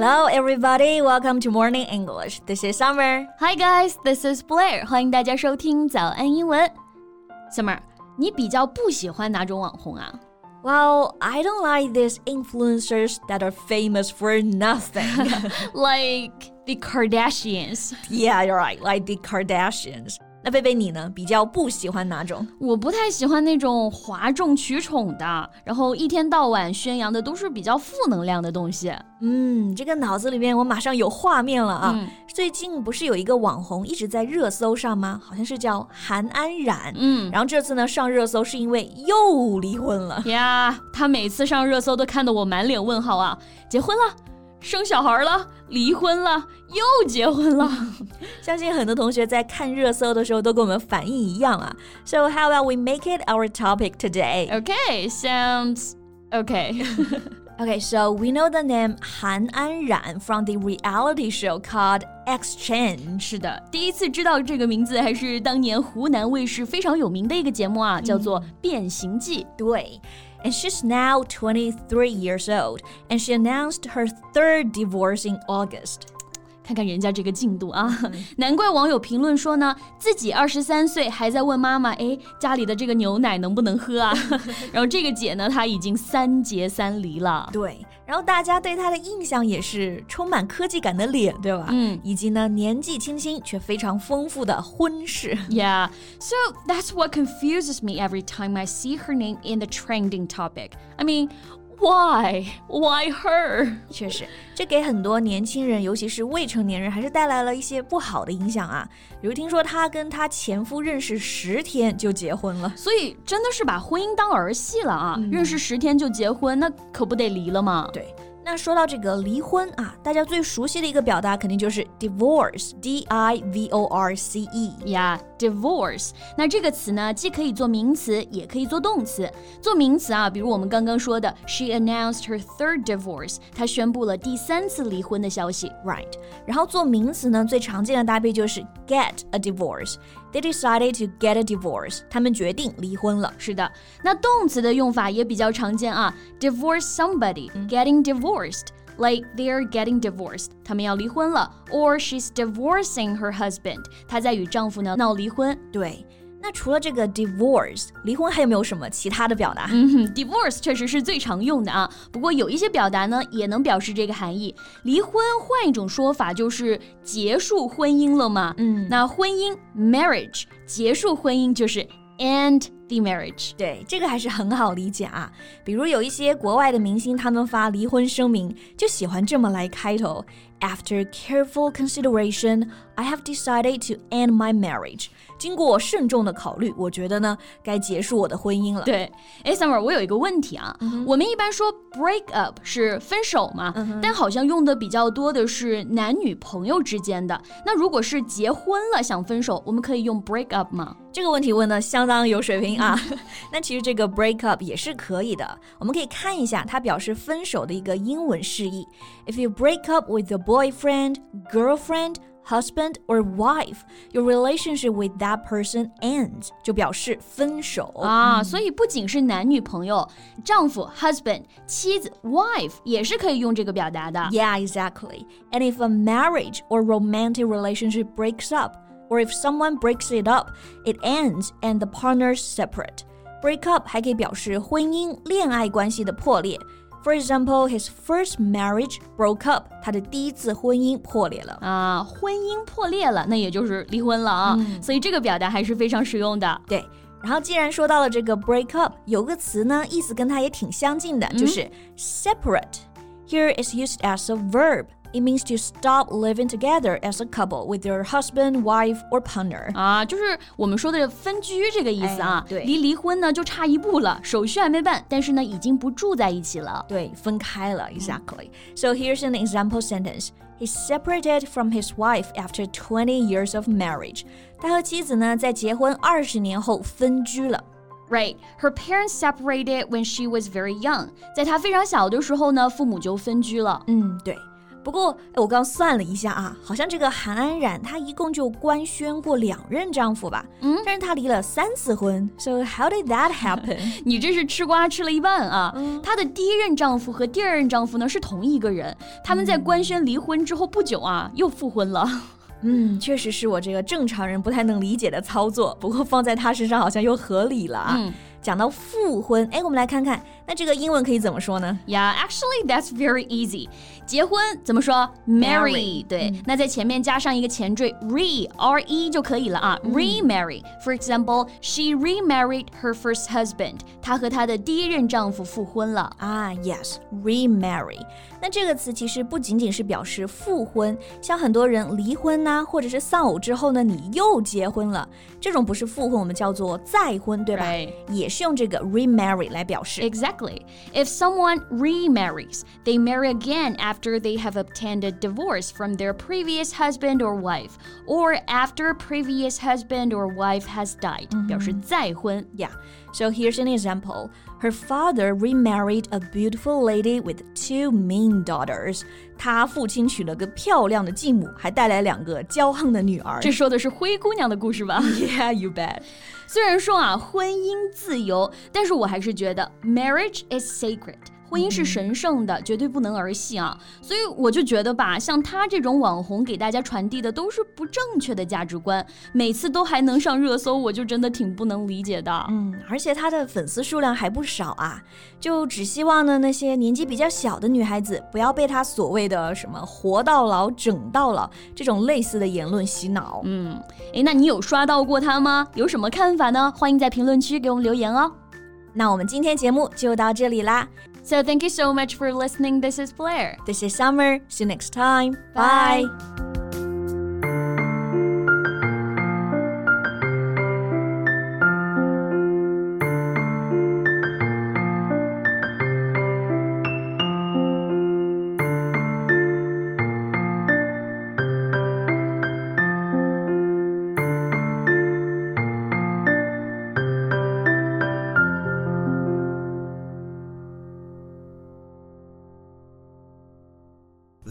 Hello, everybody. Welcome to Morning English. This is Summer. Hi, guys. This is Blair. 欢迎大家收听早安英文。Summer，你比较不喜欢哪种网红啊？Well, I don't like these influencers that are famous for nothing. like the Kardashians. Yeah, you're right. Like the Kardashians. 那贝贝你呢？比较不喜欢哪种？我不太喜欢那种哗众取宠的，然后一天到晚宣扬的都是比较负能量的东西。嗯，这个脑子里面我马上有画面了啊！最近不是有一个网红一直在热搜上吗？好像是叫韩安冉。嗯，然后这次呢上热搜是因为又离婚了。呀，他每次上热搜都看得我满脸问号啊！结婚了。生小孩了，离婚了，又结婚了。相信很多同学在看热搜的时候都跟我们反应一样啊。So how about we make it our topic today? Okay, sounds okay. okay, so we know the name Han Anran from the reality show called Exchange. 是的，第一次知道这个名字还是当年湖南卫视非常有名的一个节目啊，叫做《变形记》。对。and she's now 23 years old, and she announced her third divorce in August. 看看人家这个进度啊，难怪网友评论说呢，自己二十三岁还在问妈妈，哎，家里的这个牛奶能不能喝啊？然后这个姐呢，她已经三结三离了。对，然后大家对她的印象也是充满科技感的脸，对吧？嗯，以及呢年纪轻轻却非常丰富的婚事。Yeah, so that's what confuses me every time I see her name in the trending topic. I mean. Why? Why her? 确实，这给很多年轻人，尤其是未成年人，还是带来了一些不好的影响啊。比如听说她跟她前夫认识十天就结婚了，所以真的是把婚姻当儿戏了啊！认识十天就结婚，那可不得离了吗？对。那说到这个离婚啊，大家最熟悉的一个表达肯定就是 divorce，d i v o r c e，yeah，divorce。那这个词呢，既可以做名词，也可以做动词。做名词啊，比如我们刚刚说的，she announced her third divorce，她宣布了第三次离婚的消息，right。然后做名词呢，最常见的搭配就是 get a divorce。They decided to get a divorce. 他们决定离婚了。是的，那动词的用法也比较常见啊。Divorce somebody, getting divorced. Like they're getting divorced，他们要离婚了，or she's divorcing her husband，她在与丈夫呢闹离婚。对。 那除了这个 divorce 离婚，还有没有什么其他的表达？嗯哼，divorce 确实是最常用的啊。不过有一些表达呢，也能表示这个含义。离婚换一种说法就是结束婚姻了嘛。嗯，那婚姻 marriage 结束婚姻就是 end the marriage。对，这个还是很好理解啊。比如有一些国外的明星，他们发离婚声明就喜欢这么来开头：After careful consideration, I have decided to end my marriage. 经过慎重的考虑，我觉得呢，该结束我的婚姻了。对，哎，Summer，我有一个问题啊，我们一般说 break up 是分手嘛，但好像用的比较多的是男女朋友之间的。那如果是结婚了想分手，我们可以用 break up 吗？这个问题问的相当有水平啊。那其实这个 break up 也是可以的，我们可以看一下它表示分手的一个英文释义。If you break up with your boyfriend, girlfriend. husband or wife, your relationship with that person ends 就表示分手啊。所以不仅是男女朋友，丈夫 husband、妻子 wife 也是可以用这个表达的。Yeah, exactly. And if a marriage or romantic relationship breaks up, or if someone breaks it up, it ends and the partners separate. Break up 还可以表示婚姻、恋爱关系的破裂。for example, his first marriage broke up. 他的第一次婚姻破裂了啊，婚姻破裂了，那也就是离婚了啊。嗯、所以这个表达还是非常实用的。对，然后既然说到了这个 break up，有个词呢，意思跟它也挺相近的，就是 separate。Here is used as a verb. It means to stop living together as a couple with your husband, wife, or partner. 啊，就是我们说的分居这个意思啊。对，离离婚呢就差一步了，手续还没办，但是呢已经不住在一起了。对，分开了，exactly. So here's an example sentence. He separated from his wife after 20 years of marriage. 他和妻子呢在结婚二十年后分居了。Right, her parents separated when she was very young. 在她非常小的时候呢，父母就分居了。嗯，对。 不过，哎，我刚算了一下啊，好像这个韩安冉她一共就官宣过两任丈夫吧？嗯，但是她离了三次婚。So how did that happen？你这是吃瓜吃了一半啊！她的第一任丈夫和第二任丈夫呢是同一个人，他们在官宣离婚之后不久啊又复婚了。嗯，确实是我这个正常人不太能理解的操作，不过放在她身上好像又合理了啊。讲到复婚，哎，我们来看看，那这个英文可以怎么说呢？Yeah, actually that's very easy. 结婚怎么说？Marry，对，那在前面加上一个前缀 re r e 就可以了啊。Remarry. For example, she remarried her first husband. 她和她的第一任丈夫复婚了啊。Yes, remarry. 那这个词其实不仅仅是表示复婚，像很多人离婚呐，或者是丧偶之后呢，你又结婚了，这种不是复婚，我们叫做再婚，对吧？也是用这个 remarry 来表示。Exactly. If someone remarries, they marry again after they have obtained a divorce from their previous husband or wife, or after previous husband or wife has died. 表示再婚。Yeah. So here's an example. Her father remarried a beautiful lady with two mean daughters. 他父亲娶了个漂亮的继母，还带来两个骄横的女儿。这说的是灰姑娘的故事吧？Yeah, you bet. 虽然说啊，婚姻自由，但是我还是觉得 marriage is sacred。 婚姻是神圣的，绝对不能儿戏啊！所以我就觉得吧，像他这种网红给大家传递的都是不正确的价值观，每次都还能上热搜，我就真的挺不能理解的。嗯，而且他的粉丝数量还不少啊，就只希望呢那些年纪比较小的女孩子不要被他所谓的什么“活到老，整到老”这种类似的言论洗脑。嗯，诶，那你有刷到过他吗？有什么看法呢？欢迎在评论区给我们留言哦。那我们今天节目就到这里啦。So thank you so much for listening. This is Blair. This is Summer. See you next time. Bye. Bye.